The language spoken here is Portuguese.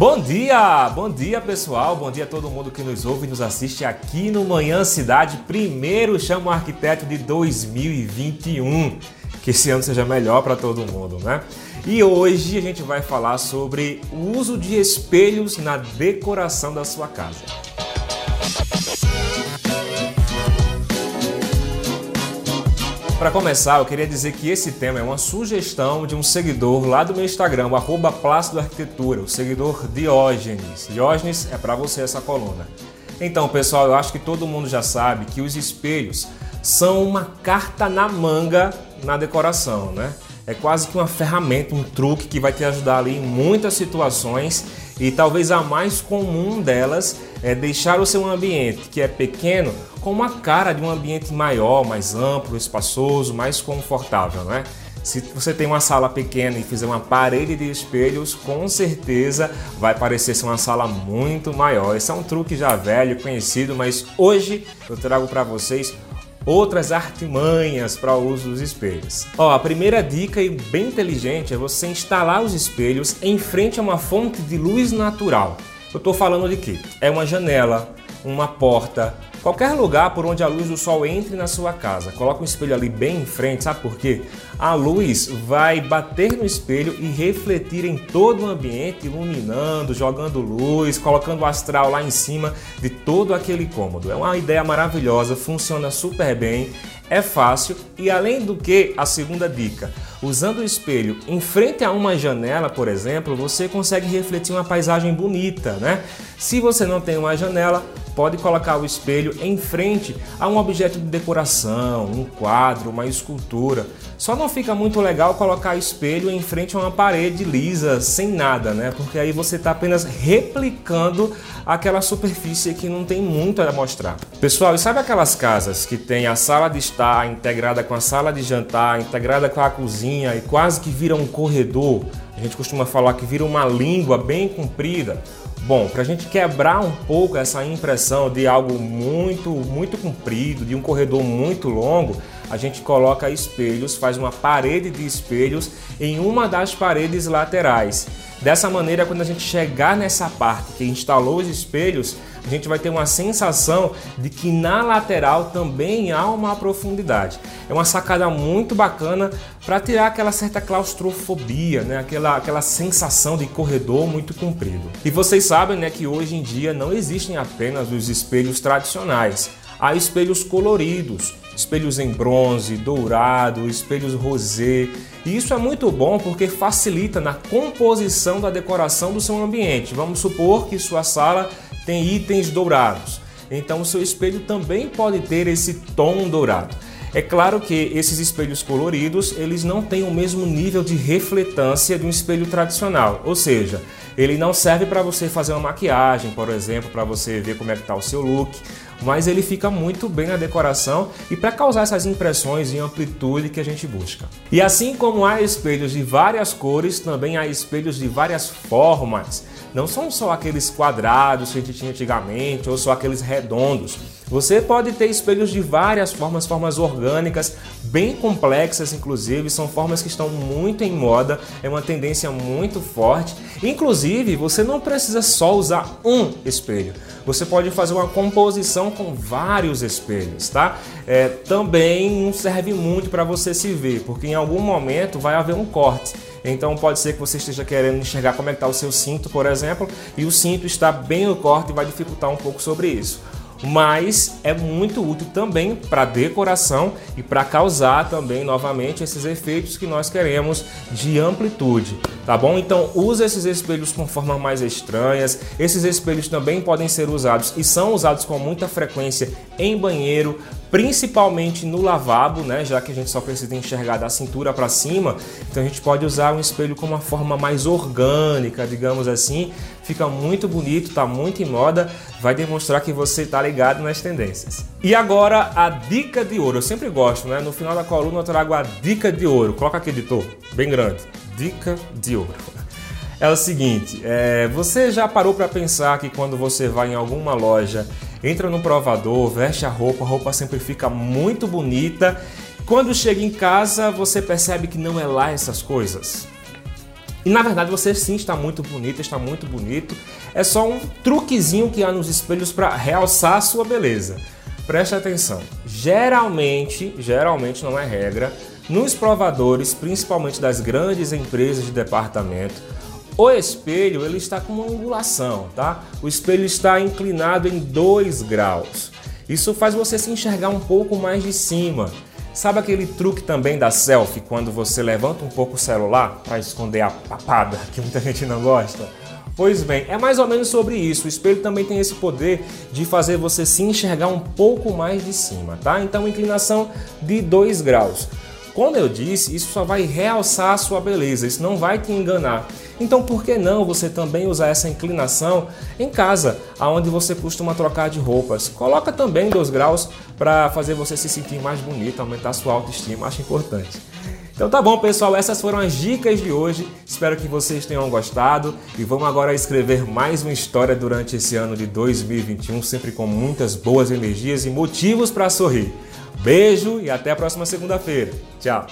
Bom dia, bom dia pessoal, bom dia a todo mundo que nos ouve e nos assiste aqui no Manhã Cidade, primeiro Chama o Arquiteto de 2021. Que esse ano seja melhor para todo mundo, né? E hoje a gente vai falar sobre o uso de espelhos na decoração da sua casa. Para começar, eu queria dizer que esse tema é uma sugestão de um seguidor lá do meu Instagram, o arroba Arquitetura, o seguidor Diógenes. Diógenes é para você essa coluna. Então, pessoal, eu acho que todo mundo já sabe que os espelhos são uma carta na manga na decoração, né? É quase que uma ferramenta, um truque que vai te ajudar ali em muitas situações e talvez a mais comum delas é deixar o seu ambiente, que é pequeno, com uma cara de um ambiente maior, mais amplo, espaçoso, mais confortável, né? Se você tem uma sala pequena e fizer uma parede de espelhos, com certeza vai parecer ser uma sala muito maior. Esse é um truque já velho, conhecido, mas hoje eu trago para vocês outras artimanhas para o uso dos espelhos. Ó, a primeira dica e bem inteligente é você instalar os espelhos em frente a uma fonte de luz natural. Eu estou falando de quê? É uma janela, uma porta, Qualquer lugar por onde a luz do sol entre na sua casa, coloca um espelho ali bem em frente, sabe por quê? A luz vai bater no espelho e refletir em todo o ambiente, iluminando, jogando luz, colocando o astral lá em cima de todo aquele cômodo. É uma ideia maravilhosa, funciona super bem, é fácil e além do que, a segunda dica, usando o espelho em frente a uma janela, por exemplo, você consegue refletir uma paisagem bonita, né? Se você não tem uma janela, pode colocar o espelho em frente a um objeto de decoração, um quadro, uma escultura. Só não fica muito legal colocar espelho em frente a uma parede lisa, sem nada, né? Porque aí você está apenas replicando aquela superfície que não tem muito a mostrar. Pessoal, e sabe aquelas casas que tem a sala de estar integrada com a sala de jantar, integrada com a cozinha e quase que vira um corredor? A gente costuma falar que vira uma língua bem comprida. Bom, para a gente quebrar um pouco essa impressão de algo muito, muito comprido, de um corredor muito longo, a gente coloca espelhos, faz uma parede de espelhos em uma das paredes laterais. Dessa maneira, quando a gente chegar nessa parte que instalou os espelhos, a gente vai ter uma sensação de que na lateral também há uma profundidade. É uma sacada muito bacana para tirar aquela certa claustrofobia, né? aquela, aquela sensação de corredor muito comprido. E vocês sabem né, que hoje em dia não existem apenas os espelhos tradicionais, há espelhos coloridos, espelhos em bronze, dourado, espelhos rosé. E isso é muito bom porque facilita na composição da decoração do seu ambiente. Vamos supor que sua sala tem itens dourados. Então o seu espelho também pode ter esse tom dourado. É claro que esses espelhos coloridos, eles não têm o mesmo nível de refletância de um espelho tradicional, ou seja, ele não serve para você fazer uma maquiagem, por exemplo, para você ver como é que está o seu look, mas ele fica muito bem na decoração e para causar essas impressões em amplitude que a gente busca. E assim como há espelhos de várias cores, também há espelhos de várias formas. Não são só aqueles quadrados que a gente tinha antigamente ou só aqueles redondos. Você pode ter espelhos de várias formas, formas orgânicas, bem complexas, inclusive, são formas que estão muito em moda, é uma tendência muito forte. Inclusive, você não precisa só usar um espelho, você pode fazer uma composição com vários espelhos, tá? É, também não serve muito para você se ver, porque em algum momento vai haver um corte. Então pode ser que você esteja querendo enxergar como é que está o seu cinto, por exemplo, e o cinto está bem no corte e vai dificultar um pouco sobre isso mas é muito útil também para decoração e para causar também novamente esses efeitos que nós queremos de amplitude, tá bom? Então use esses espelhos com formas mais estranhas. Esses espelhos também podem ser usados e são usados com muita frequência em banheiro, principalmente no lavabo, né? Já que a gente só precisa enxergar da cintura para cima, então a gente pode usar um espelho com uma forma mais orgânica, digamos assim. Fica muito bonito, tá muito em moda, vai demonstrar que você está ligado nas tendências. E agora a dica de ouro. Eu sempre gosto, né? No final da coluna eu trago a dica de ouro. Coloca aqui, editor, bem grande. Dica de ouro. É o seguinte, é, você já parou para pensar que quando você vai em alguma loja entra no provador, veste a roupa, a roupa sempre fica muito bonita. Quando chega em casa, você percebe que não é lá essas coisas. E na verdade você sim está muito bonito, está muito bonito. É só um truquezinho que há nos espelhos para realçar a sua beleza. Preste atenção. Geralmente, geralmente não é regra, nos provadores, principalmente das grandes empresas de departamento, o espelho ele está com uma angulação, tá? O espelho está inclinado em 2 graus. Isso faz você se enxergar um pouco mais de cima. Sabe aquele truque também da selfie, quando você levanta um pouco o celular para esconder a papada, que muita gente não gosta? Pois bem, é mais ou menos sobre isso. O espelho também tem esse poder de fazer você se enxergar um pouco mais de cima, tá? Então, inclinação de 2 graus. Como eu disse, isso só vai realçar a sua beleza, isso não vai te enganar. Então, por que não você também usar essa inclinação em casa, aonde você costuma trocar de roupas? Coloca também 2 graus para fazer você se sentir mais bonito, aumentar sua autoestima, acho importante. Então tá bom, pessoal, essas foram as dicas de hoje. Espero que vocês tenham gostado e vamos agora escrever mais uma história durante esse ano de 2021, sempre com muitas boas energias e motivos para sorrir. Beijo e até a próxima segunda-feira. Tchau.